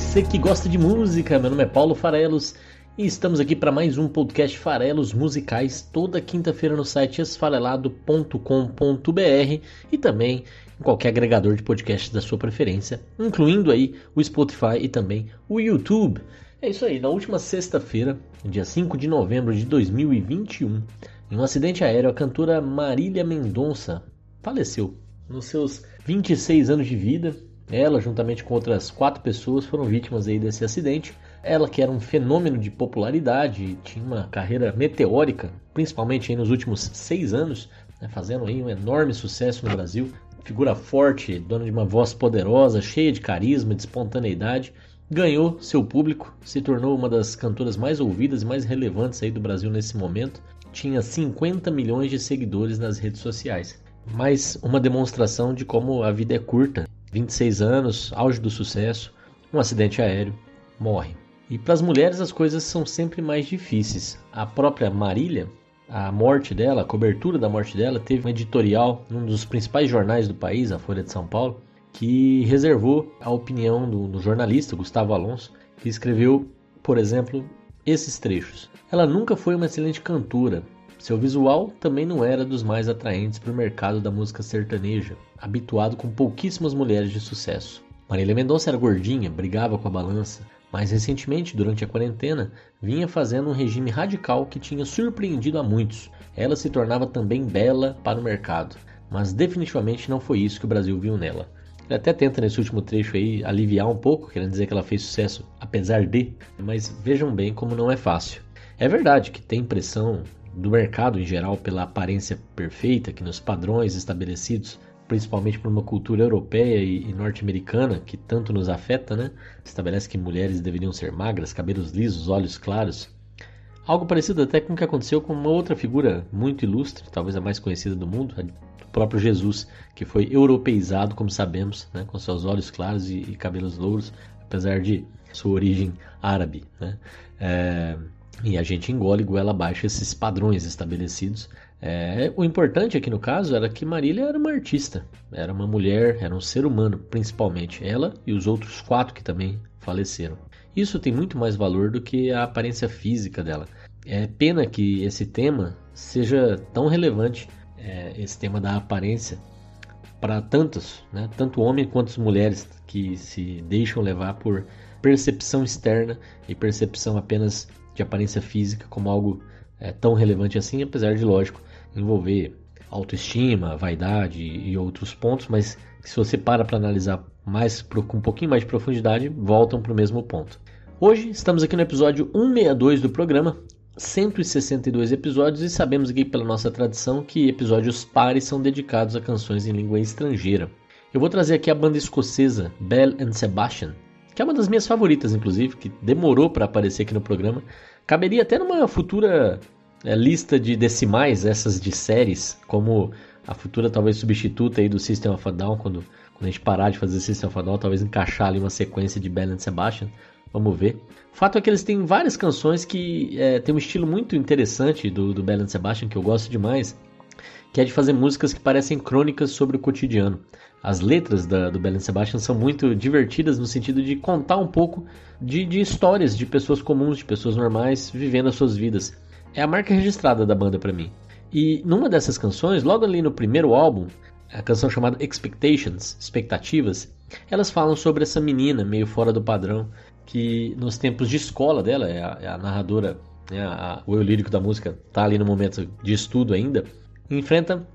Você que gosta de música. Meu nome é Paulo Farelos e estamos aqui para mais um podcast Farelos Musicais, toda quinta-feira no site esfarelado.com.br e também em qualquer agregador de podcast da sua preferência, incluindo aí o Spotify e também o YouTube. É isso aí, na última sexta-feira, dia 5 de novembro de 2021, em um acidente aéreo, a cantora Marília Mendonça faleceu nos seus 26 anos de vida. Ela, juntamente com outras quatro pessoas, foram vítimas aí desse acidente. Ela, que era um fenômeno de popularidade, tinha uma carreira meteórica, principalmente nos últimos seis anos, né, fazendo aí um enorme sucesso no Brasil. Figura forte, dona de uma voz poderosa, cheia de carisma, de espontaneidade, ganhou seu público, se tornou uma das cantoras mais ouvidas e mais relevantes aí do Brasil nesse momento. Tinha 50 milhões de seguidores nas redes sociais. Mais uma demonstração de como a vida é curta 26 anos, auge do sucesso, um acidente aéreo, morre. E para as mulheres as coisas são sempre mais difíceis. A própria Marília, a morte dela, a cobertura da morte dela, teve um editorial num dos principais jornais do país, a Folha de São Paulo, que reservou a opinião do, do jornalista Gustavo Alonso, que escreveu, por exemplo, esses trechos. Ela nunca foi uma excelente cantora, seu visual também não era dos mais atraentes para o mercado da música sertaneja, habituado com pouquíssimas mulheres de sucesso. Marília Mendonça era gordinha, brigava com a balança, mas recentemente, durante a quarentena, vinha fazendo um regime radical que tinha surpreendido a muitos. Ela se tornava também bela para o mercado, mas definitivamente não foi isso que o Brasil viu nela. Ele até tenta nesse último trecho aí aliviar um pouco, querendo dizer que ela fez sucesso apesar de, mas vejam bem como não é fácil. É verdade que tem pressão do mercado em geral pela aparência perfeita, que nos padrões estabelecidos, principalmente por uma cultura europeia e, norte-americana que tanto nos afeta, né? Estabelece que mulheres deveriam ser magras, cabelos lisos, olhos claros. Algo parecido até com o que aconteceu com uma outra figura muito ilustre, talvez a mais conhecida do mundo, o próprio Jesus, que foi europeizado, como sabemos, né? com seus olhos claros e, e cabelos louros, apesar de sua origem árabe. Né? É... E a gente engole goela abaixo esses padrões estabelecidos. É, o importante aqui no caso era que Marília era uma artista, era uma mulher, era um ser humano, principalmente ela e os outros quatro que também faleceram. Isso tem muito mais valor do que a aparência física dela. É pena que esse tema seja tão relevante, é, esse tema da aparência, para tantos, né, tanto homens quanto mulheres que se deixam levar por percepção externa e percepção apenas de aparência física como algo é, tão relevante assim, apesar de, lógico, envolver autoestima, vaidade e outros pontos, mas se você para para analisar mais com um pouquinho mais de profundidade, voltam para o mesmo ponto. Hoje estamos aqui no episódio 162 do programa, 162 episódios e sabemos aqui pela nossa tradição que episódios pares são dedicados a canções em língua estrangeira. Eu vou trazer aqui a banda escocesa Bell and Sebastian, que é uma das minhas favoritas, inclusive, que demorou para aparecer aqui no programa. Caberia até numa futura é, lista de decimais, essas de séries, como a futura talvez substituta aí do System of a Down, quando, quando a gente parar de fazer System of a Down, talvez encaixar ali uma sequência de Bell and Sebastian. Vamos ver. O fato é que eles têm várias canções que é, tem um estilo muito interessante do, do Bell and Sebastian, que eu gosto demais, que é de fazer músicas que parecem crônicas sobre o cotidiano. As letras da, do Belen Sebastian são muito divertidas no sentido de contar um pouco de, de, histórias de pessoas comuns, de pessoas normais vivendo as suas vidas. É a marca registrada da banda para mim. E numa dessas canções, logo ali no primeiro álbum, a canção chamada Expectations, Expectativas, elas falam sobre essa menina meio fora do padrão que nos tempos de escola dela, é a, é a narradora, né, a, o eu lírico da música está ali no momento de estudo ainda, enfrenta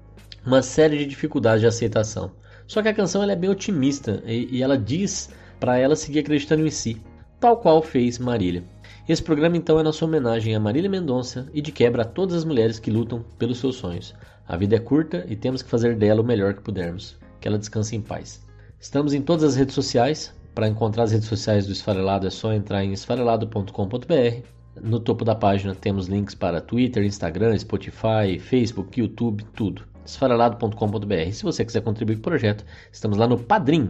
uma série de dificuldades de aceitação. Só que a canção ela é bem otimista e, e ela diz para ela seguir acreditando em si, tal qual fez Marília. Esse programa então é nossa homenagem a Marília Mendonça e de quebra a todas as mulheres que lutam pelos seus sonhos. A vida é curta e temos que fazer dela o melhor que pudermos. Que ela descanse em paz. Estamos em todas as redes sociais, Para encontrar as redes sociais do Esfarelado é só entrar em esfarelado.com.br. No topo da página temos links para Twitter, Instagram, Spotify, Facebook, YouTube, tudo. esfarelado.com.br. Se você quiser contribuir com o projeto, estamos lá no Padrim,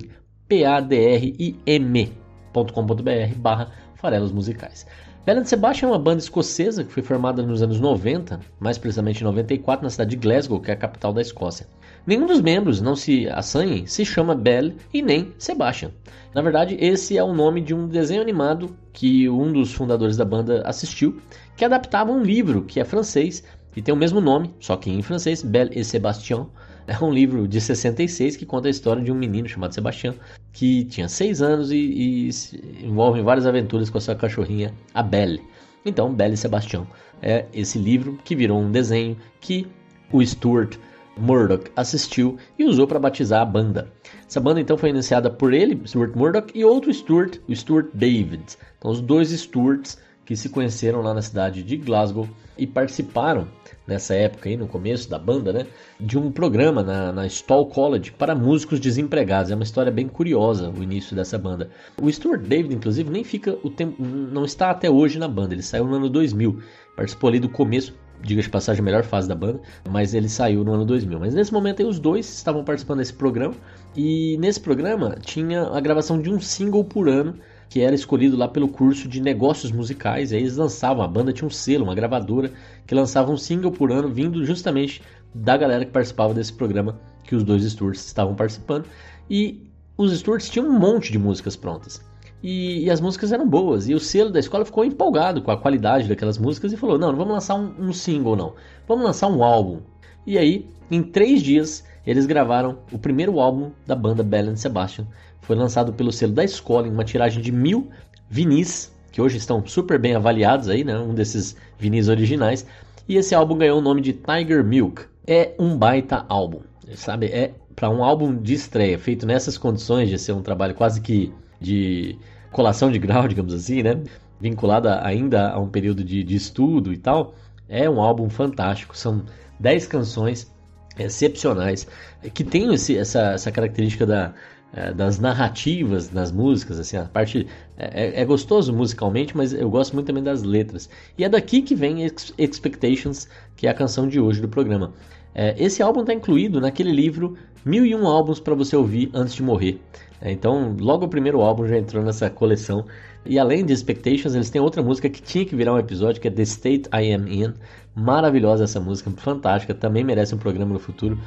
P-A-D-R-I-M.com.br barra farelos musicais. Bela de Sebastian é uma banda escocesa que foi formada nos anos 90, mais precisamente em 94, na cidade de Glasgow, que é a capital da Escócia. Nenhum dos membros, não se assanhem, se chama Belle e nem Sebastian. Na verdade, esse é o nome de um desenho animado que um dos fundadores da banda assistiu, que adaptava um livro que é francês e tem o mesmo nome, só que em francês, Belle et Sébastien. É um livro de 66 que conta a história de um menino chamado Sebastião que tinha 6 anos e, e envolve várias aventuras com a sua cachorrinha, a Belle. Então, Belle e Sebastião é esse livro que virou um desenho que o Stuart Murdoch assistiu e usou para batizar a banda. Essa banda então foi iniciada por ele, Stuart Murdoch, e outro Stuart, o Stuart David. Então, os dois Stuarts que se conheceram lá na cidade de Glasgow e participaram nessa época aí, no começo da banda, né, de um programa na, na Stall College para músicos desempregados. É uma história bem curiosa o início dessa banda. O Stuart David, inclusive, nem fica o tempo, não está até hoje na banda. Ele saiu no ano 2000, participou ali do começo diga de passagem, a melhor fase da banda, mas ele saiu no ano 2000. Mas nesse momento aí, os dois estavam participando desse programa, e nesse programa tinha a gravação de um single por ano, que era escolhido lá pelo curso de negócios musicais, e aí eles lançavam, a banda tinha um selo, uma gravadora, que lançava um single por ano, vindo justamente da galera que participava desse programa, que os dois Sturts estavam participando, e os Sturts tinham um monte de músicas prontas. E, e, as músicas eram boas. E o selo da escola ficou empolgado com a qualidade daquelas músicas e falou: não, não vamos lançar um, um single, não. Vamos lançar um álbum. E aí, em três dias, eles gravaram o primeiro álbum da banda Bell and Sebastian. Foi lançado pelo selo da escola em uma tiragem de mil vinis, que hoje estão super bem avaliados aí, né? Um desses vinis originais. E esse álbum ganhou o nome de Tiger Milk. É um baita álbum, sabe? É para um álbum de estreia, feito nessas condições de ser um trabalho quase que de colação de grau, digamos assim, né? Vinculada ainda a um período de, de estudo e tal. É um álbum fantástico. São 10 canções excepcionais que tem esse, essa, essa característica da, é, das narrativas nas músicas, assim, a parte é, é, é, gostoso musicalmente, mas eu gosto muito também das letras. E é daqui que vem Expectations, que é a canção de hoje do programa. É, esse álbum está incluído naquele livro Mil e Um Álbuns para você ouvir antes de morrer. É, então, logo o primeiro álbum já entrou nessa coleção. E além de Expectations, eles têm outra música que tinha que virar um episódio, que é The State I Am In. Maravilhosa essa música, fantástica, também merece um programa no futuro.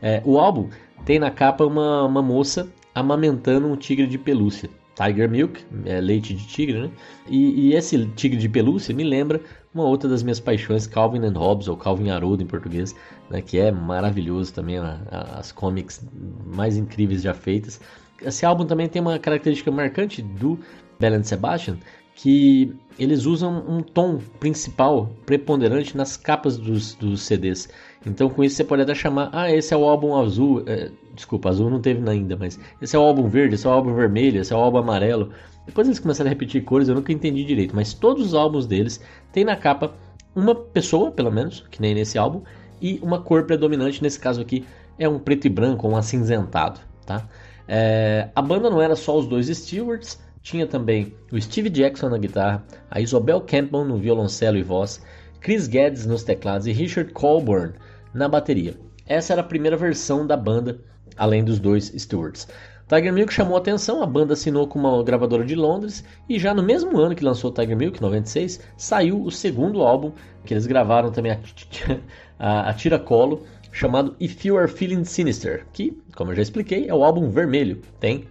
É, o álbum tem na capa uma, uma moça amamentando um tigre de pelúcia. Tiger Milk, é leite de tigre, né? E, e, esse tigre de pelúcia me lembra uma outra das minhas paixões, Calvin and Hobbes, ou Calvin Haroldo em português, né? Que é maravilhoso também, a, a, as comics mais incríveis já feitas. Esse álbum também tem uma característica marcante do Bell and Sebastian, que eles usam um tom principal preponderante nas capas dos, dos CDs. Então com isso você pode até chamar, ah, esse é o álbum azul, é, desculpa, azul não teve ainda, mas esse é o álbum verde, esse é o álbum vermelho, esse é o álbum amarelo. Depois eles começaram a repetir cores, eu nunca entendi direito, mas todos os álbuns deles têm na capa uma pessoa, pelo menos, que nem nesse álbum, e uma cor predominante, nesse caso aqui é um preto e branco, um acinzentado, tá? É, a banda não era só os dois Stewarts, tinha também o Steve Jackson na guitarra, a Isobel Campbell no violoncelo e voz, Chris Geddes nos teclados e Richard Colburn na bateria. Essa era a primeira versão da banda, além dos dois Stewarts. Tiger Milk chamou atenção, a banda assinou com uma gravadora de Londres e já no mesmo ano que lançou Tiger Milk, 96, saiu o segundo álbum que eles gravaram também a, a, a tiracolo, chamado If You Are Feeling Sinister, que, como eu já expliquei, é o álbum vermelho. Tem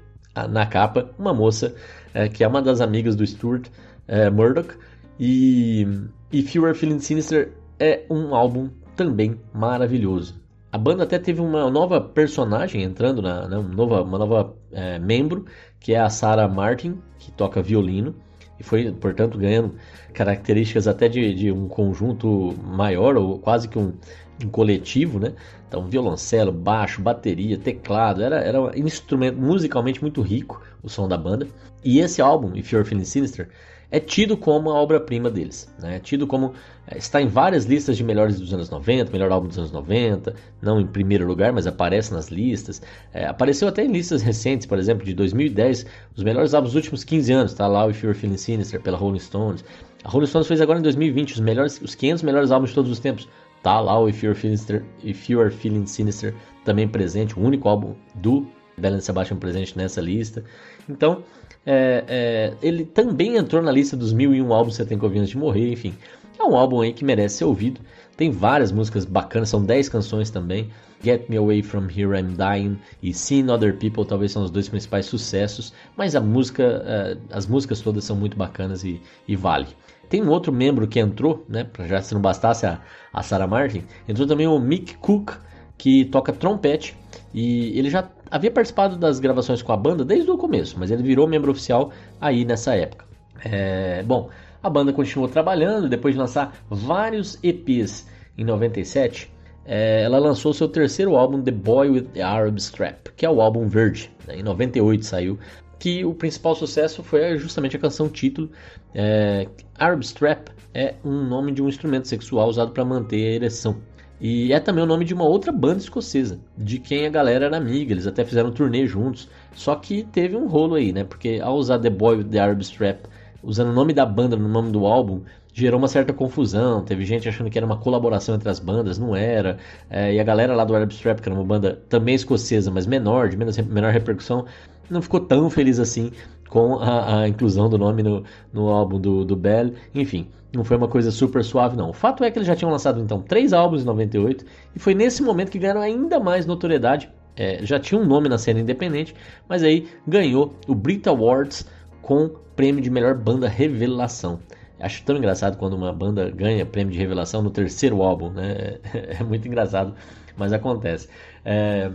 na capa uma moça é, que é uma das amigas do Stuart é, Murdoch. E You Are Feeling Sinister é um álbum também maravilhoso. A banda até teve uma nova personagem entrando, na, né, uma nova, uma nova é, membro, que é a Sarah Martin, que toca violino e foi, portanto, ganhando características até de, de um conjunto maior, ou quase que um, um coletivo, né? Então, violoncelo, baixo, bateria, teclado, era, era um instrumento musicalmente muito rico o som da banda. E esse álbum, If You're Feeling Sinister, é tido como a obra-prima deles. Né? É tido como. É, está em várias listas de melhores dos anos 90, melhor álbum dos anos 90, não em primeiro lugar, mas aparece nas listas. É, apareceu até em listas recentes, por exemplo, de 2010, os melhores álbuns dos últimos 15 anos. Está lá o If You're Feeling Sinister pela Rolling Stones. A Rolling Stones fez agora em 2020 os, melhores, os 500 melhores álbuns de todos os tempos. Tá lá o If You're Feeling Sinister, If You're Feeling Sinister também presente, o único álbum do Belen Sebastian presente nessa lista. Então, é, é, ele também entrou na lista dos mil e um álbuns que você tem que ouvir antes de morrer, enfim. É um álbum aí que merece ser ouvido. Tem várias músicas bacanas, são 10 canções também. Get Me Away From Here I'm Dying e Seeing Other People talvez são os dois principais sucessos, mas a música, uh, as músicas todas são muito bacanas e, e, vale. Tem um outro membro que entrou, né, já se não bastasse a, a Sarah Martin, entrou também o Mick Cook, que toca trompete e ele já havia participado das gravações com a banda desde o começo, mas ele virou membro oficial aí nessa época. É, bom, a banda continuou trabalhando depois de lançar vários EPs em 97. É, ela lançou seu terceiro álbum, The Boy with the Arab Strap, que é o álbum verde. Né, em 98 saiu, que o principal sucesso foi justamente a canção título. É, Arab Strap é um nome de um instrumento sexual usado para manter a ereção. E é também o nome de uma outra banda escocesa, de quem a galera era amiga, eles até fizeram um turnê juntos. Só que teve um rolo aí, né? Porque ao usar The Boy with the Arab Strap, usando o nome da banda no nome do álbum, gerou uma certa confusão. Teve gente achando que era uma colaboração entre as bandas, não era. É, e a galera lá do Arab Strap, que era uma banda também escocesa, mas menor, de menos, menor repercussão, não ficou tão feliz assim com a, a inclusão do nome no, no álbum do, do Bell. Enfim, não foi uma coisa super suave, não. O fato é que eles já tinham lançado então três álbuns em 98 e foi nesse momento que ganharam ainda mais notoriedade. É, já tinha um nome na cena independente, mas aí ganhou o Brit Awards com prêmio de melhor banda revelação. Acho tão engraçado quando uma banda ganha prêmio de revelação no terceiro álbum, né? É muito engraçado, mas acontece. É...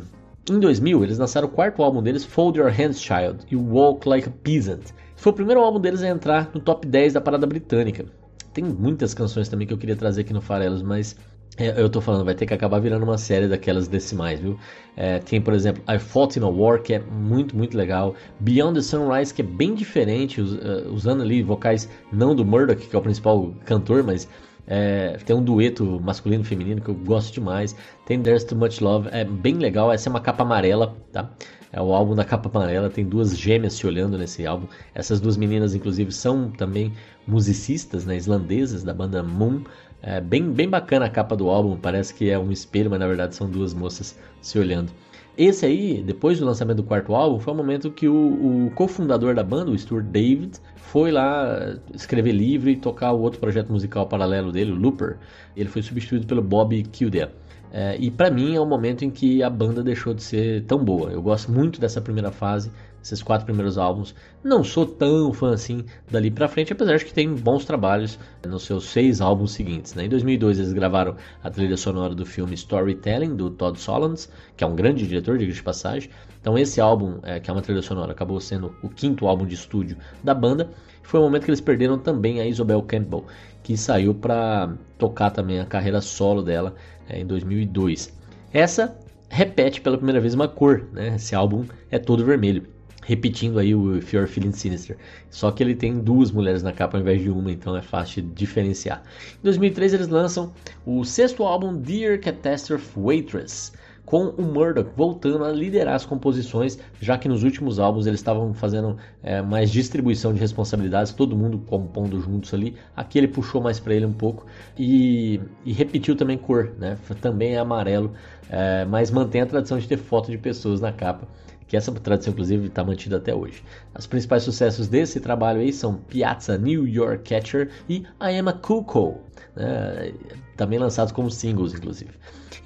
Em 2000, eles lançaram o quarto álbum deles, Fold Your Hands Child, e Walk Like a Peasant. Foi o primeiro álbum deles a entrar no top 10 da parada britânica. Tem muitas canções também que eu queria trazer aqui no Farelos, mas eu tô falando, vai ter que acabar virando uma série daquelas decimais, viu? É, tem, por exemplo, I Fought in a War, que é muito, muito legal. Beyond the Sunrise, que é bem diferente, us, uh, usando ali vocais não do Murdoch, que é o principal cantor, mas é, tem um dueto masculino e feminino que eu gosto demais. Tem There's Too Much Love, é bem legal. Essa é uma capa amarela, tá? É o álbum da capa amarela, tem duas gêmeas se olhando nesse álbum. Essas duas meninas, inclusive, são também musicistas né, islandesas da banda Moon. É bem, bem bacana a capa do álbum, parece que é um espelho, mas na verdade são duas moças se olhando. Esse aí, depois do lançamento do quarto álbum, foi o momento que o, o cofundador da banda, o Stuart David, foi lá escrever livro e tocar o outro projeto musical paralelo dele, o Looper. Ele foi substituído pelo Bob Kildare. É, e para mim é o momento em que a banda deixou de ser tão boa. Eu gosto muito dessa primeira fase, esses quatro primeiros álbuns. Não sou tão fã assim dali pra frente, apesar de que tem bons trabalhos nos seus seis álbuns seguintes. Né? Em 2002 eles gravaram a trilha sonora do filme Storytelling, do Todd Solondz, que é um grande diretor, de de passagem. Então esse álbum, é, que é uma trilha sonora, acabou sendo o quinto álbum de estúdio da banda. Foi o momento que eles perderam também a Isobel Campbell, que saiu para tocar também a carreira solo dela é, em 2002. Essa repete pela primeira vez uma cor, né? Esse álbum é todo vermelho, repetindo aí o If You're Feeling Sinister. Só que ele tem duas mulheres na capa ao invés de uma, então é fácil de diferenciar. Em 2003 eles lançam o sexto álbum Dear Catastrophe Waitress com o Murdoch voltando a liderar as composições, já que nos últimos álbuns eles estavam fazendo é, mais distribuição de responsabilidades, todo mundo compondo juntos ali. Aqui ele puxou mais para ele um pouco e, e, repetiu também cor, né? Também é amarelo, é, mas mantém a tradição de ter foto de pessoas na capa que essa tradição inclusive está mantida até hoje. Os principais sucessos desse trabalho aí são Piazza New York Catcher e I Am a Cuckoo, né? também lançados como singles inclusive.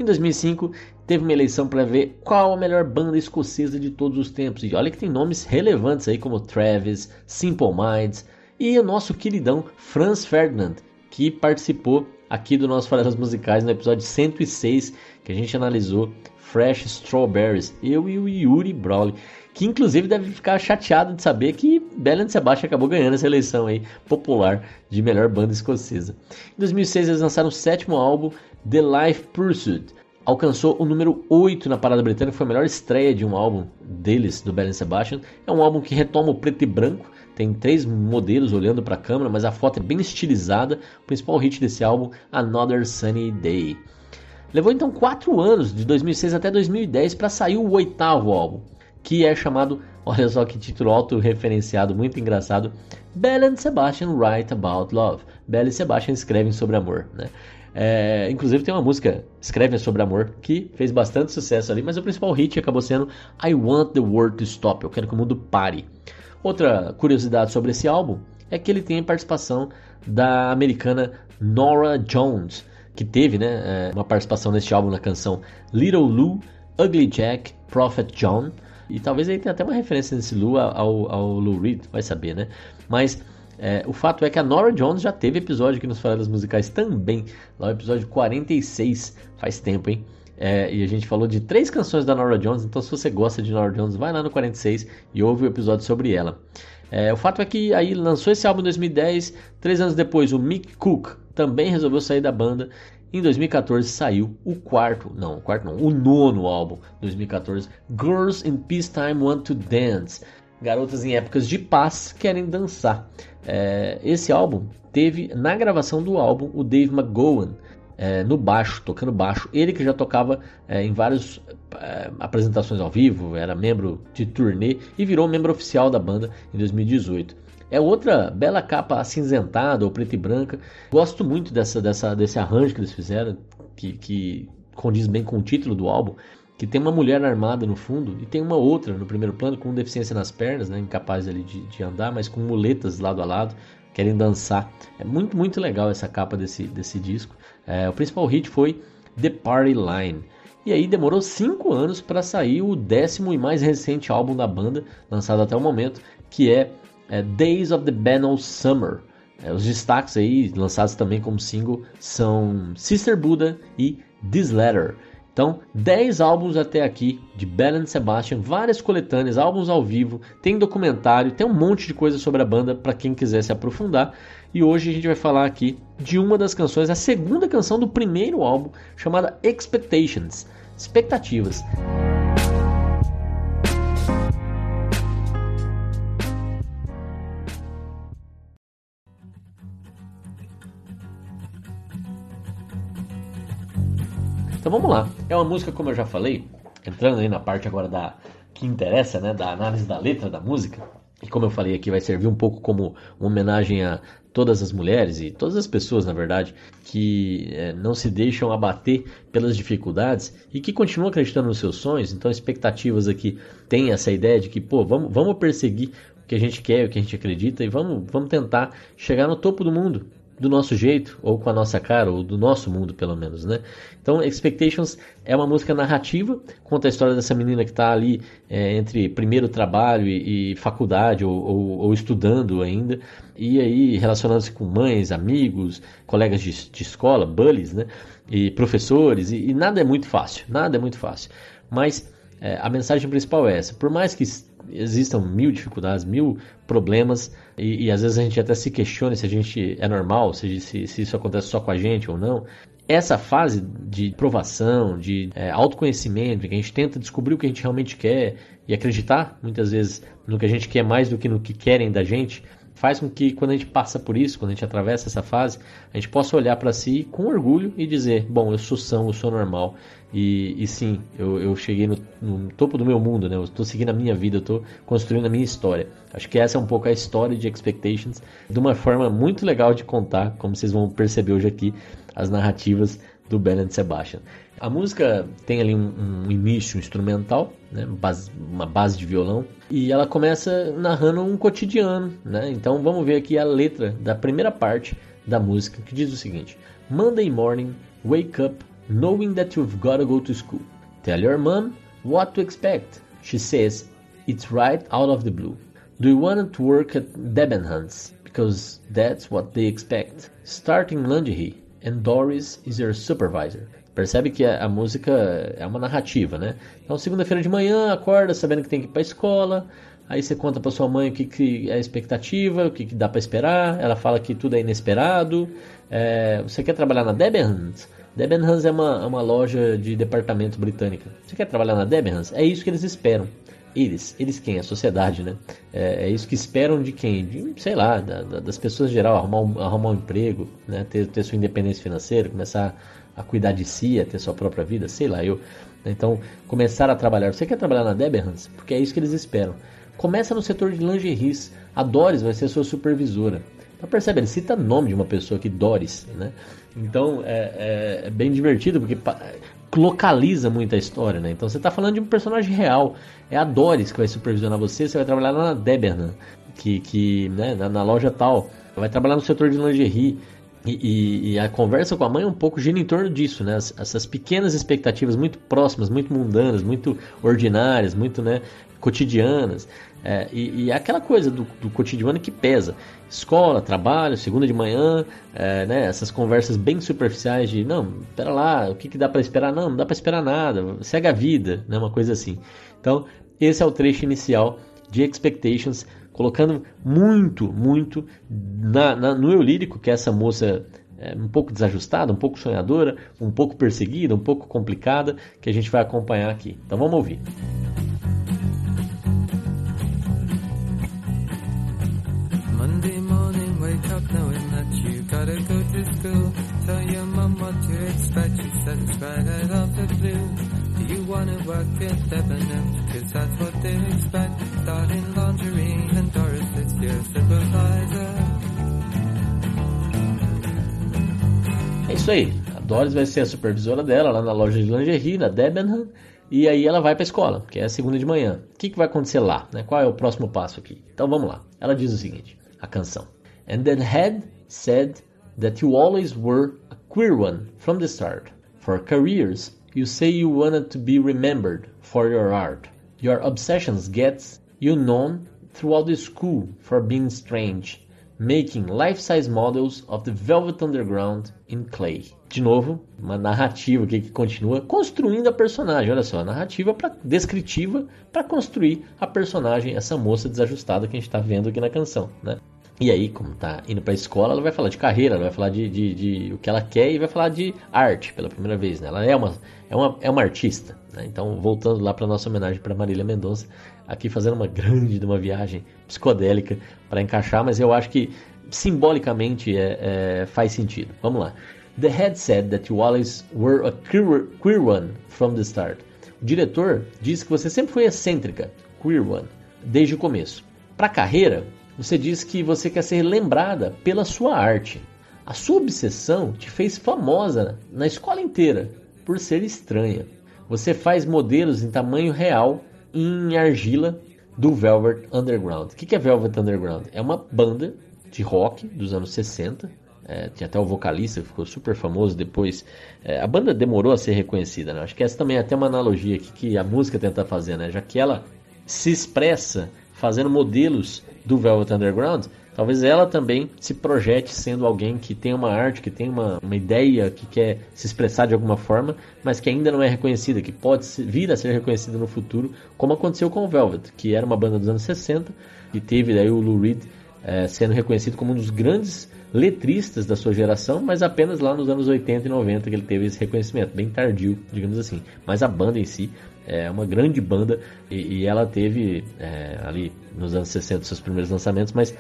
Em 2005 teve uma eleição para ver qual a melhor banda escocesa de todos os tempos e olha que tem nomes relevantes aí como Travis, Simple Minds e o nosso queridão Franz Ferdinand que participou aqui do nosso Farelas Musicais no episódio 106 que a gente analisou Fresh Strawberries, eu e o Yuri Brawley, que inclusive deve ficar chateado de saber que Belen Sebastian acabou ganhando essa eleição aí popular de melhor banda escocesa. Em 2006 eles lançaram o sétimo álbum, The Life Pursuit. Alcançou o número 8 na parada britânica, foi a melhor estreia de um álbum deles, do Belen Sebastian. É um álbum que retoma o preto e branco, tem três modelos olhando para a câmera, mas a foto é bem estilizada. O principal hit desse álbum, Another Sunny Day. Levou então quatro anos, de 2006 até 2010, para sair o oitavo álbum, que é chamado, olha só que título auto-referenciado, muito engraçado, Belle and Sebastian Write About Love. Belle e Sebastian escrevem sobre amor, né? É, inclusive tem uma música, Escrevem sobre Amor, que fez bastante sucesso ali, mas o principal hit acabou sendo I Want the World to Stop, Eu Quero que o Mundo Pare. Outra curiosidade sobre esse álbum é que ele tem a participação da americana Nora Jones, que teve né, é, uma participação neste álbum na canção Little Lou, Ugly Jack, Prophet John. E talvez aí tenha até uma referência nesse Lou ao, ao Lou Reed, vai saber, né? Mas é, o fato é que a Nora Jones já teve episódio aqui nos Farelas Musicais também, lá o episódio 46, faz tempo, hein? É, e a gente falou de três canções da Nora Jones, então se você gosta de Nora Jones, vai lá no 46 e ouve o episódio sobre ela. É, o fato é que aí lançou esse álbum em 2010, três anos depois o Mick Cook também resolveu sair da banda. Em 2014 saiu o quarto, não, o quarto não, o nono álbum, 2014, Girls in Peacetime Want to Dance. Garotas em épocas de paz querem dançar. É, esse álbum teve na gravação do álbum o Dave McGowan é, no baixo, tocando baixo. Ele que já tocava é, em várias é, apresentações ao vivo, era membro de turnê e virou membro oficial da banda em 2018. É outra bela capa acinzentada ou preta e branca. Gosto muito dessa, dessa, desse arranjo que eles fizeram, que, que condiz bem com o título do álbum que tem uma mulher armada no fundo e tem uma outra no primeiro plano com deficiência nas pernas, né, incapaz ali de, de andar, mas com muletas lado a lado, querem dançar. É muito, muito legal essa capa desse, desse disco. É, o principal hit foi The Party Line. E aí demorou 5 anos para sair o décimo e mais recente álbum da banda, lançado até o momento, que é, é Days of the Banal Summer. É, os destaques aí, lançados também como single, são Sister Buddha e This Letter. Então, 10 álbuns até aqui de Bell and Sebastian, várias coletâneas, álbuns ao vivo, tem documentário, tem um monte de coisa sobre a banda para quem quiser se aprofundar. E hoje a gente vai falar aqui de uma das canções, a segunda canção do primeiro álbum, chamada Expectations, Expectativas. Então vamos lá. É uma música, como eu já falei, entrando aí na parte agora da que interessa, né, da análise da letra da música. E como eu falei aqui, vai servir um pouco como uma homenagem a todas as mulheres e todas as pessoas, na verdade, que é, não se deixam abater pelas dificuldades e que continuam acreditando nos seus sonhos. Então, expectativas aqui tem essa ideia de que, pô, vamos, vamos perseguir o que a gente quer, o que a gente acredita e vamos, vamos tentar chegar no topo do mundo do nosso jeito, ou com a nossa cara, ou do nosso mundo, pelo menos, né? Então, Expectations é uma música narrativa, conta a história dessa menina que está ali é, entre primeiro trabalho e, e faculdade, ou, ou, ou, estudando ainda, e aí relacionando-se com mães, amigos, colegas de, de escola, bullies, né? E professores, e, e, nada é muito fácil, nada é muito fácil. Mas é, a mensagem principal é essa, por mais que existam mil dificuldades, mil problemas, e, e, às vezes a gente até se questiona se a gente é normal, se, se, se isso acontece só com a gente ou não. Essa fase de provação, de é, autoconhecimento, em que a gente tenta descobrir o que a gente realmente quer e acreditar muitas vezes no que a gente quer mais do que no que querem da gente, faz com que quando a gente passa por isso, quando a gente atravessa essa fase, a gente possa olhar para si com orgulho e dizer: bom, eu sou são, eu sou normal. E, e sim, eu, eu cheguei no, no, topo do meu mundo, né? Eu estou seguindo a minha vida, eu estou construindo a minha história. Acho que essa é um pouco a história de Expectations, de uma forma muito legal de contar, como vocês vão perceber hoje aqui, as narrativas do Ben and Sebastian. A música tem ali um, um início instrumental, né, base, uma base de violão, e ela começa narrando um cotidiano. Né? Então vamos ver aqui a letra da primeira parte da música, que diz o seguinte: Monday morning, wake up knowing that you've gotta go to school. Tell your mom what to expect. She says it's right out of the blue. Do you want to work at Debenhams? Because that's what they expect. Starting lingerie, and Doris is your supervisor. Percebe que a, música é uma narrativa, né? Então, segunda-feira de manhã, acorda sabendo que tem que ir para a escola. Aí você conta para sua mãe o que, que é a expectativa, o que, que dá para esperar. Ela fala que tudo é inesperado. É, você quer trabalhar na Debenhams? Debenhams é uma, é uma loja de departamento britânica. Você quer trabalhar na Debenhams? É isso que eles esperam. eles. Eles quem? A sociedade, né? É, é isso que esperam de quem? De, sei lá, da, da, das pessoas em geral, arrumar um, arrumar um emprego, né? ter, ter sua independência financeira, começar a cuidar de si, a ter sua própria vida, sei lá, eu. Então, começar a trabalhar. Você quer trabalhar na Debenhams? Porque é isso que eles esperam. Começa no setor de lingeries. A Doris vai ser sua supervisora. Então percebe, ele cita nome de uma pessoa aqui, Doris, né? Então é, é, é bem divertido porque localiza muito a história, né? Então você está falando de um personagem real. É a Doris que vai supervisionar você, você vai trabalhar lá na Debernan, que, que né, na, na loja tal. Vai trabalhar no setor de lingerie. E, e, e, a conversa com a mãe um pouco gira em torno disso, né? essas pequenas expectativas muito próximas, muito mundanas, muito ordinárias, muito né, cotidianas. É, e, e, aquela coisa do, do, cotidiano que pesa. Escola, trabalho, segunda de manhã, é, né, essas conversas bem superficiais de não, pera lá, o que, que dá para esperar? Não, não dá para esperar nada, segue a vida, né, uma coisa assim. Então, esse é o trecho inicial de Expectations colocando muito, muito na, na, no eu lírico, que é essa moça é, um pouco desajustada, um pouco sonhadora, um pouco perseguida, um pouco complicada, que a gente vai acompanhar aqui. Então vamos ouvir. Monday knowing that you go to school. Tell your what to expect, she it's right out of the blue. You wanna work at that's what they expect. Lingerie and Doris is your supervisor. É isso aí. A Doris vai ser a supervisora dela lá na loja de lingerie, na Debenham. E aí ela vai para a escola, que é a segunda de manhã. O que, que vai acontecer lá? Né? Qual é o próximo passo aqui? Então vamos lá. Ela diz o seguinte, a canção. And the head said that you always were a queer one from the start. For careers, You say you wanted to be remembered for your art. Your obsessions gets you known throughout the school for being strange, making life-size models of the Velvet Underground in clay. De novo, uma narrativa aqui que continua construindo a personagem. Olha só, narrativa pra, descritiva para construir a personagem, essa moça desajustada que a gente está vendo aqui na canção, né? E aí, como tá indo pra escola, ela vai falar de carreira, ela vai falar de, de, de, o que ela quer e vai falar de arte pela primeira vez. Né? Ela é uma, é uma, é uma artista. Né? Então, voltando lá para nossa homenagem para Marília Mendonça, aqui fazendo uma grande uma viagem psicodélica para encaixar, mas eu acho que simbolicamente é, é, faz sentido. Vamos lá. The head said that you always were a queer, queer one from the start. O diretor disse que você sempre foi excêntrica, queer one, desde o começo. Para a carreira, você diz que você quer ser lembrada pela sua arte. A sua obsessão te fez famosa na escola inteira por ser estranha. Você faz modelos em tamanho real em argila do Velvet Underground. O que é Velvet Underground? É uma banda de rock dos anos 60. É, tinha até o vocalista que ficou super famoso depois. É, a banda demorou a ser reconhecida. Né? Acho que essa também é até uma analogia aqui que a música tenta fazer, né? já que ela se expressa fazendo modelos do Velvet Underground, talvez ela também se projete sendo alguém que tem uma arte, que tem uma, uma ideia, que quer se expressar de alguma forma, mas que ainda não é reconhecida, que pode vir a ser reconhecida no futuro, como aconteceu com o Velvet, que era uma banda dos anos 60 e teve daí o Lou Reed é, sendo reconhecido como um dos grandes letristas da sua geração, mas apenas lá nos anos 80 e 90 que ele teve esse reconhecimento, bem tardio, digamos assim. Mas a banda em si é uma grande banda e, e ela teve é, ali nos anos 60 seus primeiros lançamentos, mas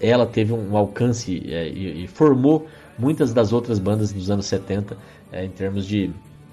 ela teve um alcance é, e, e, formou muitas das outras bandas dos anos 70 é, em termos de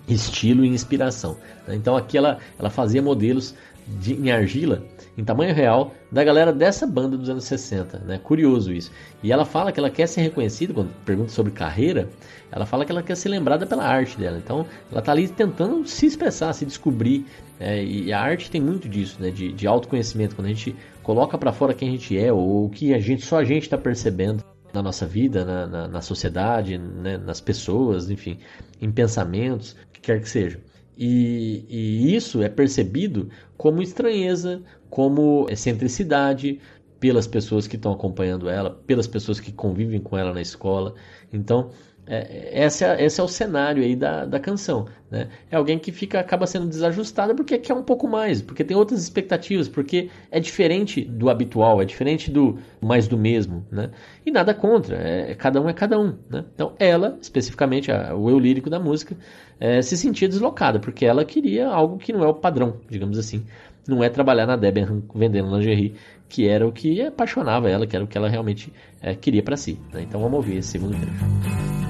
estilo e inspiração. Então aqui ela, ela fazia modelos de, em argila em tamanho real da galera dessa banda dos anos 60, né? Curioso isso. E ela fala que ela quer ser reconhecida quando pergunta sobre carreira, ela fala que ela quer ser lembrada pela arte dela. Então, ela está ali tentando se expressar, se descobrir. É, e a arte tem muito disso, né? De, de autoconhecimento. Quando a gente coloca para fora quem a gente é ou o que a gente só a gente está percebendo na nossa vida, na, na, na sociedade, né? nas pessoas, enfim, em pensamentos, o que quer que seja. E, e isso é percebido como estranheza, como excentricidade pelas pessoas que estão acompanhando ela, pelas pessoas que convivem com ela na escola. Então, é, esse, é, esse é o cenário aí da, da canção. Né? É alguém que fica acaba sendo desajustada porque quer um pouco mais, porque tem outras expectativas, porque é diferente do habitual, é diferente do mais do mesmo. Né? E nada contra, é, cada um é cada um. Né? Então ela, especificamente, a, o eu lírico da música, é, se sentia deslocada, porque ela queria algo que não é o padrão, digamos assim. Não é trabalhar na Debenham vendendo lingerie, que era o que apaixonava ela, que era o que ela realmente é, queria para si. Né? Então vamos ouvir esse segundo trecho.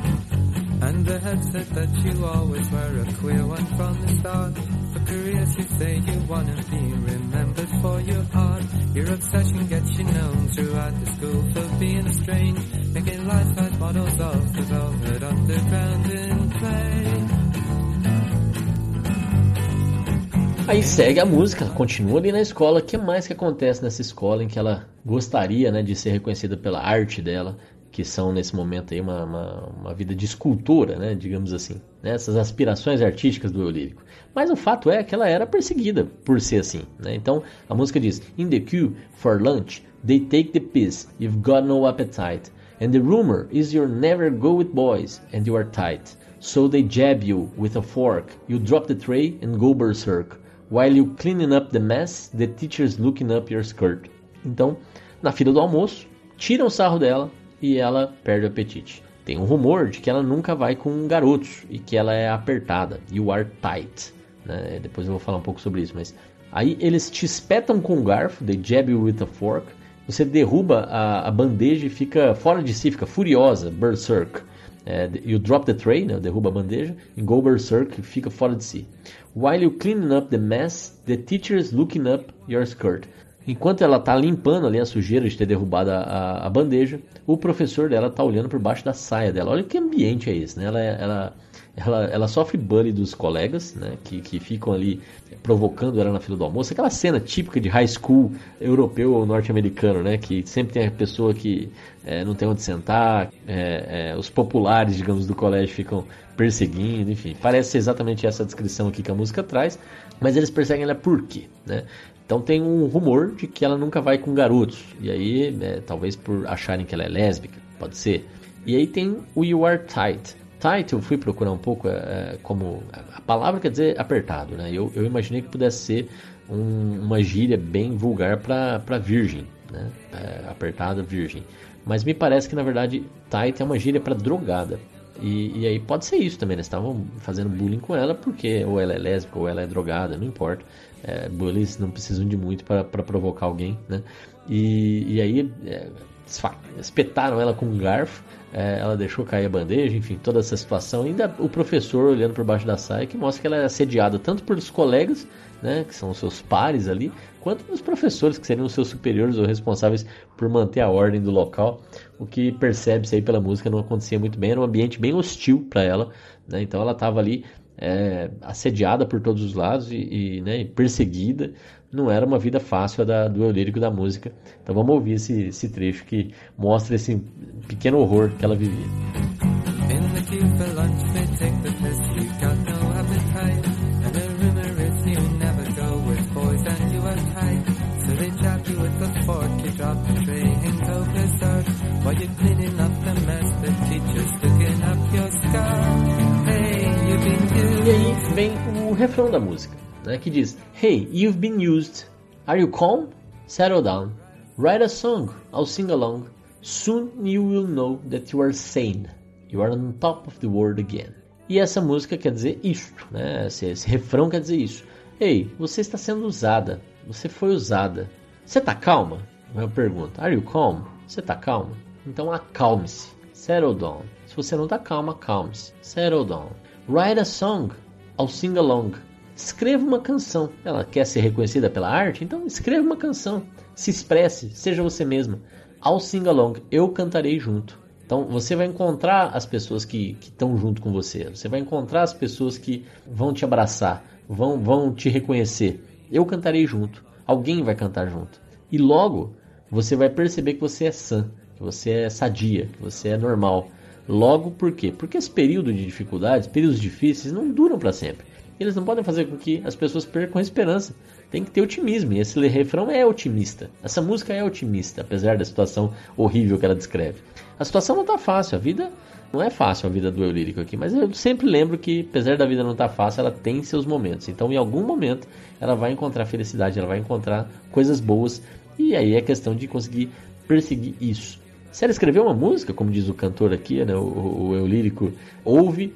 And the head said that you always were a queer one from the start. For careers you say you wanna be remembered for your art. Your obsession gets you known throughout the school for being strange. Making life-size models of the velvet underground in play. Aí segue a música, continua ali na escola. O que mais que acontece nessa escola em que ela gostaria né, de ser reconhecida pela arte dela, que são nesse momento aí uma, uma, uma vida de escultura, né, digamos assim, né, essas aspirações artísticas do eu lírico. Mas o fato é que ela era perseguida por ser assim. Né? Então a música diz: In the queue for lunch, they take the piss, you've got no appetite. And the rumor is you never go with boys and you are tight. So they jab you with a fork, you drop the tray and go berserk. While you cleaning up the mess, the teacher's looking up your skirt. Então, na fila do almoço, tiram sarro dela, e ela perde o apetite. Tem um rumor de que ela nunca vai com garotos e que ela é apertada. You are tight. Né? Depois eu vou falar um pouco sobre isso, mas aí eles te espetam com um garfo, they jab you with a fork. Você derruba a, a bandeja e fica fora de si, fica furiosa, berserk. É, you drop the tray, né? derruba a bandeja, e go berserk, fica fora de si. While you cleaning up the mess, the teacher is looking up your skirt. Enquanto ela está limpando ali a sujeira de ter derrubado a, a, a bandeja, o professor dela está olhando por baixo da saia dela. Olha que ambiente é esse, né? Ela, ela, ela, ela sofre bullying dos colegas, né? Que, que ficam ali provocando ela na fila do almoço. Aquela cena típica de high school europeu ou norte-americano, né? Que sempre tem a pessoa que é, não tem onde sentar, é, é, os populares, digamos, do colégio ficam perseguindo, enfim. Parece exatamente essa descrição aqui que a música traz, mas eles perseguem ela por quê, né? Então tem um rumor de que ela nunca vai com garotos. E aí, né, talvez por acharem que ela é lésbica, pode ser. E aí tem o You Are Tight. Tight eu fui procurar um pouco é, como. A palavra quer dizer apertado, né? Eu, eu imaginei que pudesse ser um, uma gíria bem vulgar para virgem, né? É, apertada, virgem. Mas me parece que na verdade tight é uma gíria para drogada. E, e, aí pode ser isso também, né? Estavam fazendo bullying com ela porque ou ela é lésbica ou ela é drogada, não importa. É, bullies não precisam de muito para provocar alguém, né? E, e aí é, espetaram ela com um garfo, é, ela deixou cair a bandeja, enfim, toda essa situação. Ainda o professor olhando por baixo da saia que mostra que ela é assediada tanto pelos colegas, né, que são os seus pares ali, quanto pelos professores que seriam seus superiores ou responsáveis por manter a ordem do local. O que percebe-se aí pela música não acontecia muito bem, era um ambiente bem hostil para ela, né? Então ela estava ali é, assediada por todos os lados e, e né, perseguida. Não era uma vida fácil a da, do eu lírico da música. Então vamos ouvir esse, esse trecho que mostra esse pequeno horror que ela vivia. Refrão da música, né, que diz: Hey, you've been used. Are you calm? Settle down. Write a song. I'll sing along. Soon you will know that you are sane. You are on top of the world again. E essa música quer dizer isto, né? Esse, esse refrão quer dizer isso. Ei, você está sendo usada. Você foi usada. Você está calma? Eu pergunto. Are you calm? Você está calma? Então acalme-se. Settle down. Se você não está calma, acalme-se. Settle down. Write a song. I'll sing along. Escreva uma canção. Ela quer ser reconhecida pela arte? Então escreva uma canção. Se expresse, seja você mesma. I'll sing along. Eu cantarei junto. Então você vai encontrar as pessoas que estão junto com você. Você vai encontrar as pessoas que vão te abraçar, vão, vão te reconhecer. Eu cantarei junto. Alguém vai cantar junto. E logo você vai perceber que você é sã, que você é sadia, que você é normal. Logo, por quê? Porque esse período de dificuldades, períodos difíceis, não duram para sempre. Eles não podem fazer com que as pessoas percam a esperança. Tem que ter otimismo, e esse refrão é otimista. Essa música é otimista, apesar da situação horrível que ela descreve. A situação não está fácil, a vida Não é fácil a vida do eu lírico aqui, mas eu sempre lembro que, apesar da vida não estar tá fácil, ela tem seus momentos. Então, em algum momento, ela vai encontrar felicidade, ela vai encontrar coisas boas, e aí é questão de conseguir perseguir isso. Se ela escreveu uma música, como diz o cantor aqui, né, o, o eu lírico ouve,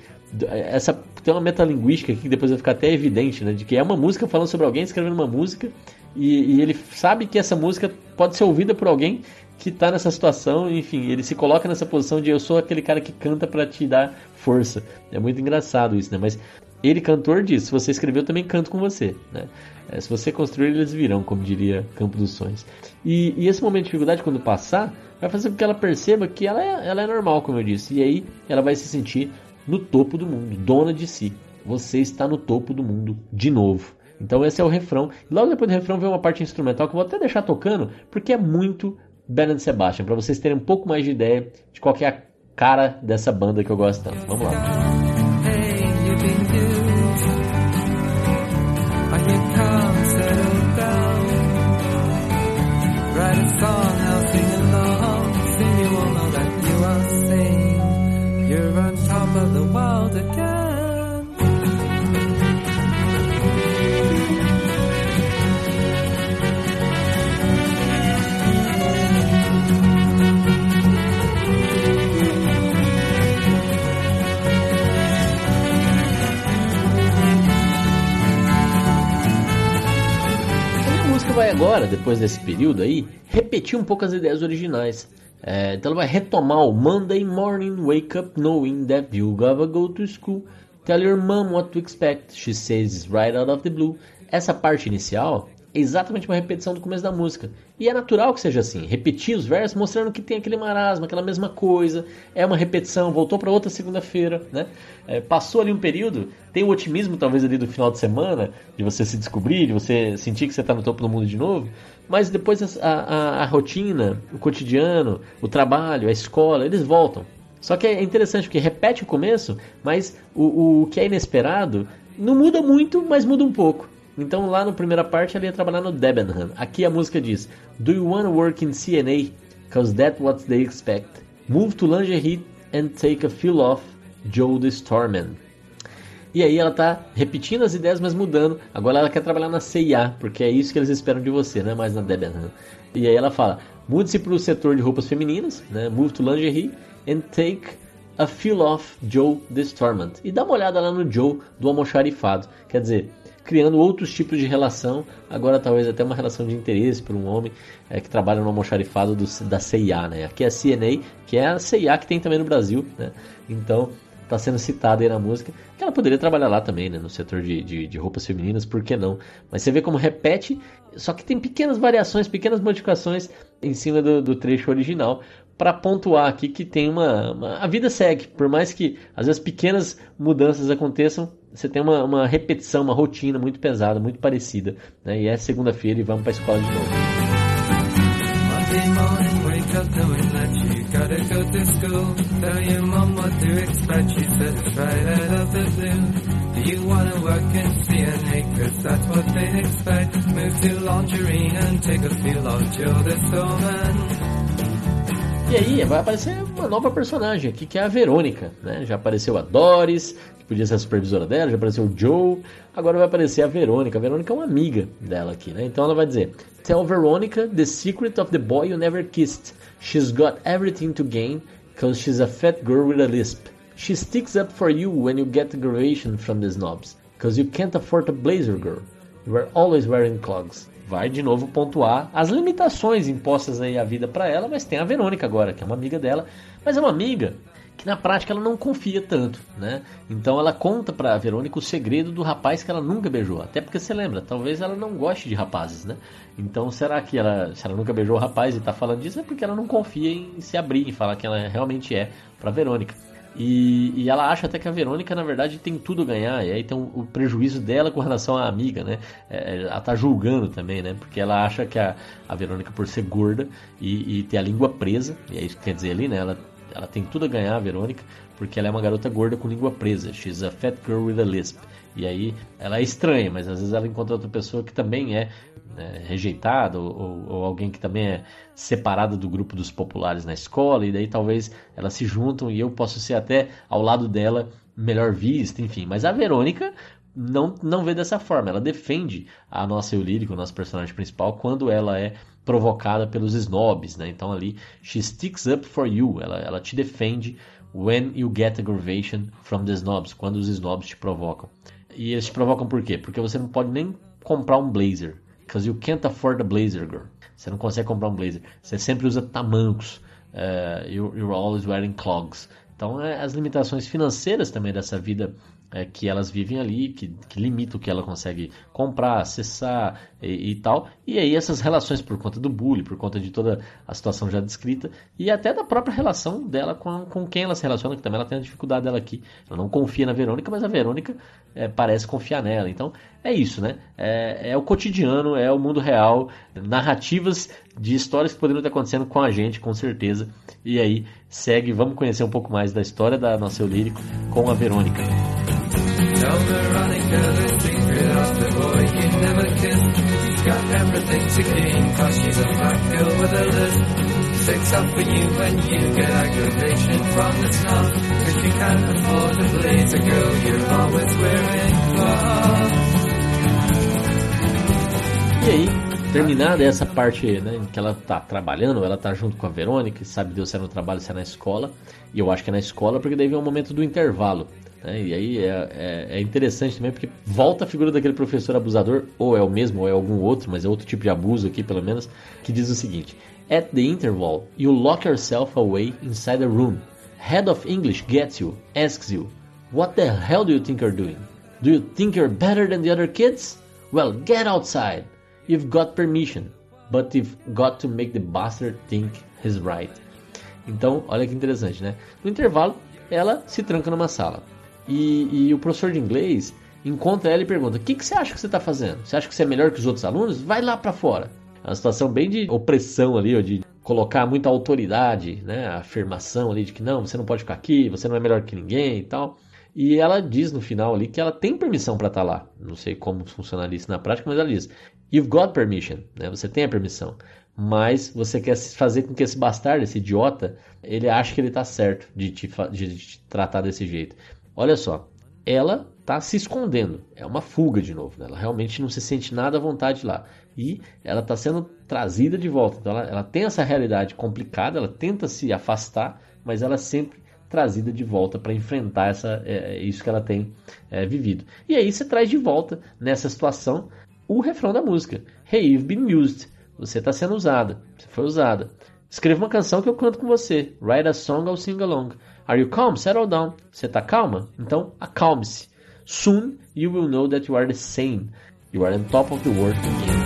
essa tem uma metalinguística aqui que depois vai ficar até evidente, né, de que é uma música falando sobre alguém escrevendo uma música e, e ele sabe que essa música pode ser ouvida por alguém que está nessa situação, enfim, ele se coloca nessa posição de eu sou aquele cara que canta para te dar força. É muito engraçado isso, né? Mas ele, cantor, diz: se você escreveu, eu também canto com você, né? É, se você construir, eles virão, como diria Campo dos Sonhos. E, e, esse momento de dificuldade, quando passar, vai fazer com que ela perceba que ela é, ela é normal, como eu disse. E aí ela vai se sentir no topo do mundo, dona de si. Você está no topo do mundo de novo. Então esse é o refrão. Logo depois do refrão vem uma parte instrumental que eu vou até deixar tocando, porque é muito Bernard Sebastian, para vocês terem um pouco mais de ideia de qual é a cara dessa banda que eu gosto tanto. Vamos lá. Agora, depois desse período aí, repetir um pouco as ideias originais. É, então ela vai retomar o Monday morning, wake up knowing that you gotta go to school. Tell your mom what to expect, she says right out of the blue. Essa parte inicial é exatamente uma repetição do começo da música. E é natural que seja assim, repetir os versos mostrando que tem aquele marasmo, aquela mesma coisa, é uma repetição, voltou para outra segunda-feira, né? É, passou ali um período, tem o otimismo talvez ali do final de semana, de você se descobrir, de você sentir que você está no topo do mundo de novo, mas depois a, a, a rotina, o cotidiano, o trabalho, a escola, eles voltam. Só que é interessante porque repete o começo, mas o, o que é inesperado não muda muito, mas muda um pouco. Então lá na primeira parte ela ia trabalhar no Debenham. Aqui a música diz: Do you wanna work in CNA? Cause that's what they expect. Move to lingerie and take a feel off Joe the Storman. E aí ela tá repetindo as ideias, mas mudando. Agora ela quer trabalhar na CIA, porque é isso que eles esperam de você, não é mais na Debenham. E aí ela fala: mude-se para o setor de roupas femininas, né? Move to lingerie and take a feel off Joe the Storman. E dá uma olhada lá no Joe do almoxarifado. Quer dizer, criando outros tipos de relação, agora talvez até uma relação de interesse por um homem é, que trabalha no almoxarifado do, da CIA, né? Aqui é a CNA, que é a CIA que tem também no Brasil, né? Então está sendo citada aí na música, que ela poderia trabalhar lá também, né? No setor de, de, de, roupas femininas, por que não? Mas você vê como repete, só que tem pequenas variações, pequenas modificações em cima do, do trecho original, para pontuar aqui que tem uma, uma, A vida segue, por mais que às vezes pequenas mudanças aconteçam, você tem uma, uma repetição, uma rotina muito pesada, muito parecida. Né? E é segunda-feira e vamos para a escola de novo. You wanna work that's what they expect. Move to and take a feel of Joe the. E aí vai aparecer uma nova personagem aqui, que é a Verônica, né? Já apareceu a Doris, podia ser a supervisora dela, já apareceu o Joe, agora vai aparecer a Verônica. A Verônica é uma amiga dela aqui, né? Então ela vai dizer: Tell Veronica the secret of the boy you never kissed. She's got everything to gain, cause she's a fat girl with a lisp. She sticks up for you when you get graduation from the snobs, cause you can't afford a blazer girl. You are always wearing clogs vai de novo pontuar as limitações impostas aí à vida para ela, mas tem a Verônica agora, que é uma amiga dela, mas é uma amiga que na prática ela não confia tanto, né? Então ela conta para Verônica o segredo do rapaz que ela nunca beijou. Até porque você lembra, talvez ela não goste de rapazes, né? Então será que ela, se ela nunca beijou o rapaz e tá falando disso é porque ela não confia em se abrir e falar que ela realmente é para Verônica. E, e, ela acha até que a Verônica, na verdade, tem tudo a ganhar. E aí tem o, prejuízo dela com relação à amiga, né? É, ela tá julgando também, né? Porque ela acha que a, a Verônica, por ser gorda e, e ter a língua presa, e é isso que quer dizer ali, né? Ela, ela tem tudo a ganhar, a Verônica, porque ela é uma garota gorda com língua presa. She's a fat girl with a lisp. E aí ela é estranha, mas às vezes ela encontra outra pessoa que também é é, rejeitada ou, ou, alguém que também é separada do grupo dos populares na escola e daí talvez elas se juntam e eu posso ser até ao lado dela melhor vista, enfim. Mas a Verônica não, não vê dessa forma. Ela defende a nossa eu lírico, o nosso personagem principal, quando ela é provocada pelos snobs, né? Então ali, she sticks up for you, ela, ela te defende when you get aggravation from the snobs, quando os snobs te provocam. E eles te provocam por quê? Porque você não pode nem comprar um blazer, because you can't afford a blazer, girl. Você não consegue comprar um blazer. Você sempre usa tamancos. Uh, you're, you're always wearing clogs. Então, é, as limitações financeiras também dessa vida é, que elas vivem ali, que, que limita o que ela consegue comprar, acessar e, e, tal. E aí essas relações por conta do bullying, por conta de toda a situação já descrita e até da própria relação dela com, com quem ela se relaciona, que também ela tem a dificuldade dela aqui. Ela não confia na Verônica, mas a Verônica é, parece confiar nela. Então é isso, né? É, é, o cotidiano, é o mundo real, narrativas de histórias que poderiam estar acontecendo com a gente, com certeza. E aí segue, vamos conhecer um pouco mais da história da nossa eu lírico com a Verônica. The boy you never kissed. She's got everything to gain, cause she's a fat girl with a list. Up for you when you get aggravation from the. Cause you can't afford a blazer, girl, you're always wearing. E aí, terminada essa parte né, em que ela tá trabalhando, ela tá junto com a Verônica, sabe Deus se é no trabalho, se é na escola, e eu acho que é na escola porque daí vem o momento do intervalo. Né? E aí é, é, é, interessante também porque volta a figura daquele professor abusador, ou é o mesmo, ou é algum outro, mas é outro tipo de abuso aqui pelo menos, que diz o seguinte: At the interval, you lock yourself away inside a room. Head of English gets you, asks you, What the hell do you think you're doing? Do you think you're better than the other kids? Well, get outside. You've got permission, but you've got to make the bastard think he's right. Então, olha que interessante, né? No intervalo, ela se tranca numa sala. E, e o professor de inglês encontra ela e pergunta: O que, que você acha que você está fazendo? Você acha que você é melhor que os outros alunos? Vai lá para fora. É uma situação bem de opressão ali, de colocar muita autoridade, né? A afirmação ali de que não, você não pode ficar aqui, você não é melhor que ninguém e tal. E ela diz no final ali que ela tem permissão para estar tá lá. Não sei como funcionaria isso na prática, mas ela diz: You've got permission, né? Você tem a permissão. Mas você quer fazer com que esse bastardo, esse idiota, ele ache que ele está certo de te, de te tratar desse jeito. Olha só, ela está se escondendo. É uma fuga de novo. Né? Ela realmente não se sente nada à vontade lá. E ela está sendo trazida de volta. Então ela, ela, tem essa realidade complicada, ela tenta se afastar, mas ela é sempre trazida de volta para enfrentar essa, é, é, isso que ela tem é, vivido. E aí você traz de volta nessa situação o refrão da música. Hey, you've been used. Você está sendo usada. Você foi usada. Escreva uma canção que eu canto com você. Write a song, I'll sing along. Are you calm? Settle down. Você está calma? Então acalme-se. Soon you will know that you are the same. You are on top of the world again.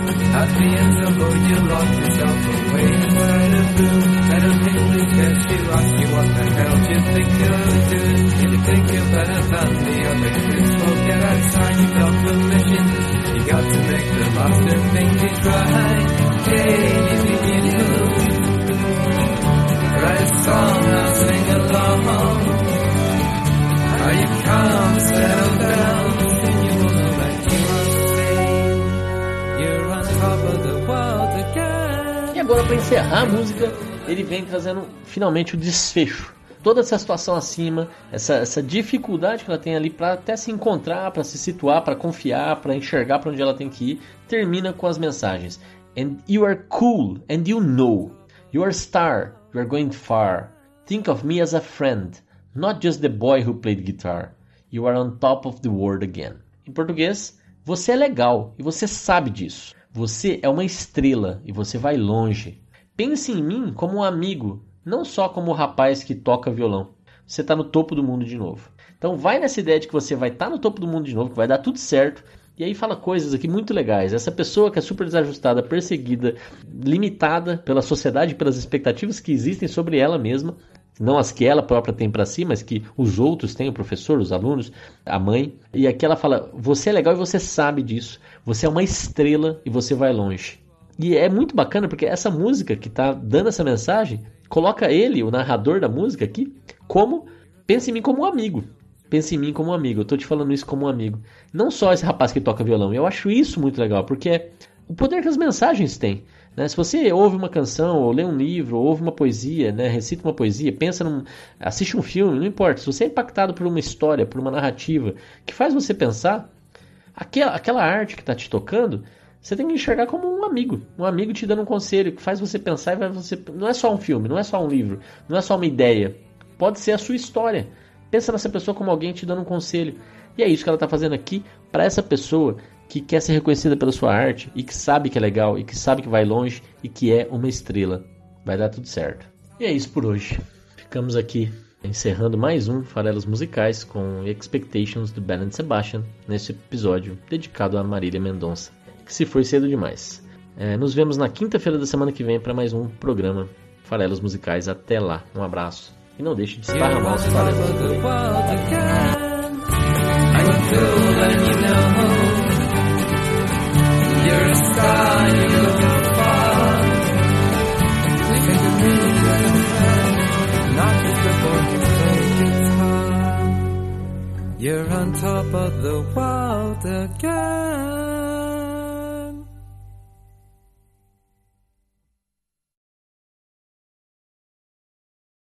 E agora, para encerrar a música, ele vem trazendo finalmente o desfecho toda essa situação acima, essa, essa dificuldade que ela tem ali para até se encontrar, para se situar, para confiar, para enxergar para onde ela tem que ir, termina com as mensagens. And you are cool, and you know. You are star, You are going far. Think of me as a friend, not just the boy who played guitar. You are on top of the world again. Em português, você é legal e você sabe disso. Você é uma estrela e você vai longe. Pense em mim como um amigo, não só como o rapaz que toca violão. Você está no topo do mundo de novo. Então vai nessa ideia de que você vai estar tá no topo do mundo de novo, que vai dar tudo certo e aí fala coisas aqui muito legais. Essa pessoa que é super desajustada, perseguida, limitada pela sociedade, pelas expectativas que existem sobre ela mesma, não as que ela própria tem para si, mas que os outros têm, o professor, os alunos, a mãe. E aqui ela fala: você é legal e você sabe disso. Você é uma estrela e você vai longe. E é muito bacana porque essa música que está dando essa mensagem coloca ele, o narrador da música aqui, como pensa em mim como um amigo. Pense em mim como um amigo. Eu tô te falando isso como um amigo. Não só esse rapaz que toca violão. Eu acho isso muito legal, porque o poder que as mensagens têm. Né? Se você ouve uma canção, ou lê um livro, ou ouve uma poesia, né? recita uma poesia, pensa num, assiste um filme, não importa. Se você é impactado por uma história, por uma narrativa que faz você pensar, aquela, aquela arte que está te tocando, você tem que enxergar como um amigo, um amigo te dando um conselho que faz você pensar e vai você. Não é só um filme, não é só um livro, não é só uma ideia. Pode ser a sua história. Pensa nessa pessoa como alguém te dando um conselho. E é isso que ela está fazendo aqui para essa pessoa que quer ser reconhecida pela sua arte e que sabe que é legal e que sabe que vai longe e que é uma estrela. Vai dar tudo certo. E é isso por hoje. Ficamos aqui encerrando mais um Farelos Musicais com Expectations do Ben Sebastian nesse episódio dedicado a Marília Mendonça, que se foi cedo demais. É, nos vemos na quinta-feira da semana que vem para mais um programa Farelos Musicais. Até lá, um abraço e não deixe de esparramar os farelos. You're on top of the world again.